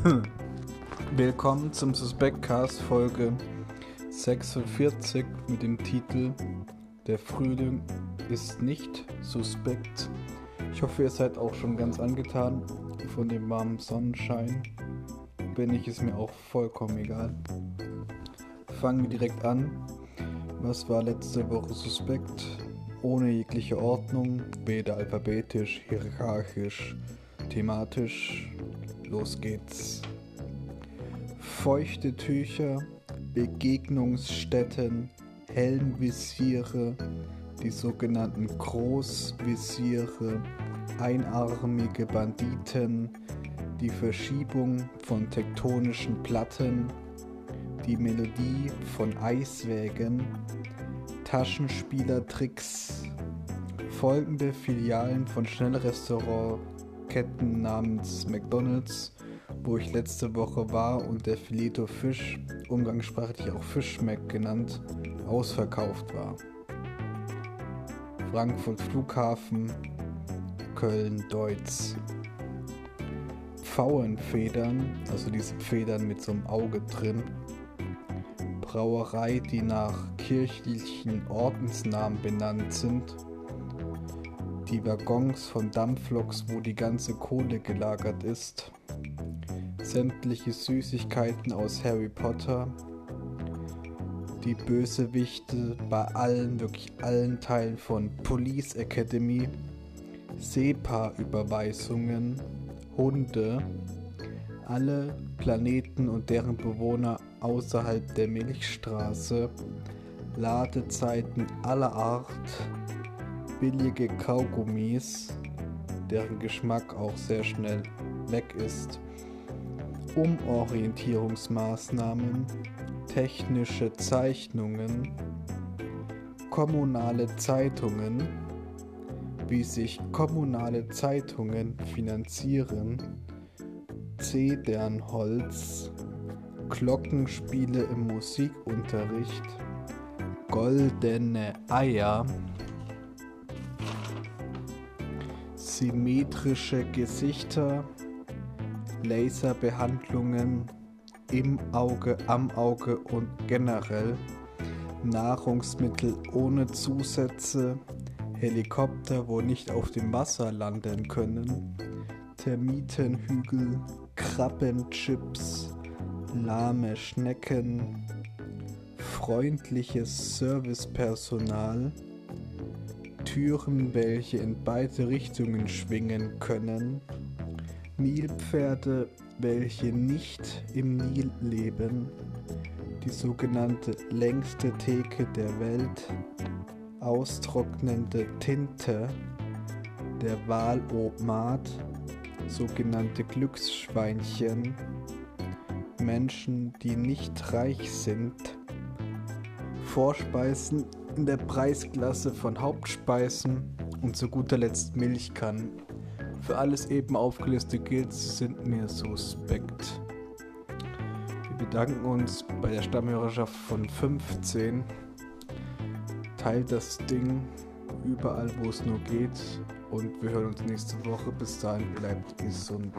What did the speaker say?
Willkommen zum Suspectcast Folge 46 mit dem Titel Der Frühling ist nicht suspekt. Ich hoffe, ihr seid auch schon ganz angetan von dem warmen Sonnenschein. Wenn nicht, ist mir auch vollkommen egal. Fangen wir direkt an. Was war letzte Woche suspekt? Ohne jegliche Ordnung, weder alphabetisch, hierarchisch, thematisch. Los geht's. Feuchte Tücher, Begegnungsstätten, Helmvisiere, die sogenannten Großvisiere, einarmige Banditen, die Verschiebung von tektonischen Platten, die Melodie von Eiswägen, Taschenspielertricks, folgende Filialen von Schnellrestaurantketten namens McDonald's, wo ich letzte Woche war und der Fileto Fisch, umgangssprachlich auch Fischmeck genannt, ausverkauft war. Frankfurt Flughafen, Köln Deutz. Pfauenfedern, also diese Federn mit so einem Auge drin. Brauerei, die nach kirchlichen Ordensnamen benannt sind. Die Waggons von Dampfloks, wo die ganze Kohle gelagert ist. Sämtliche Süßigkeiten aus Harry Potter. Die Bösewichte bei allen, wirklich allen Teilen von Police Academy. SEPA-Überweisungen, Hunde, alle Planeten und deren Bewohner außerhalb der Milchstraße, Ladezeiten aller Art, billige Kaugummis, deren Geschmack auch sehr schnell weg ist, Umorientierungsmaßnahmen, technische Zeichnungen, kommunale Zeitungen, wie sich kommunale Zeitungen finanzieren, Zedernholz, Glockenspiele im Musikunterricht, goldene Eier, symmetrische Gesichter, Laserbehandlungen im Auge, am Auge und generell, Nahrungsmittel ohne Zusätze, Helikopter, wo nicht auf dem Wasser landen können, Termitenhügel, Krabbenchips, lahme Schnecken, freundliches Servicepersonal, Türen, welche in beide Richtungen schwingen können, Nilpferde, welche nicht im Nil leben, die sogenannte längste Theke der Welt, austrocknende Tinte, der Walomat, sogenannte Glücksschweinchen, Menschen, die nicht reich sind, Vorspeisen in der Preisklasse von Hauptspeisen und zu guter Letzt Milchkannen. Für alles eben aufgelistet gilt, sind mir suspekt. Wir bedanken uns bei der Stammhörerschaft von 15. Teilt das Ding überall, wo es nur geht. Und wir hören uns nächste Woche. Bis dahin, bleibt gesund.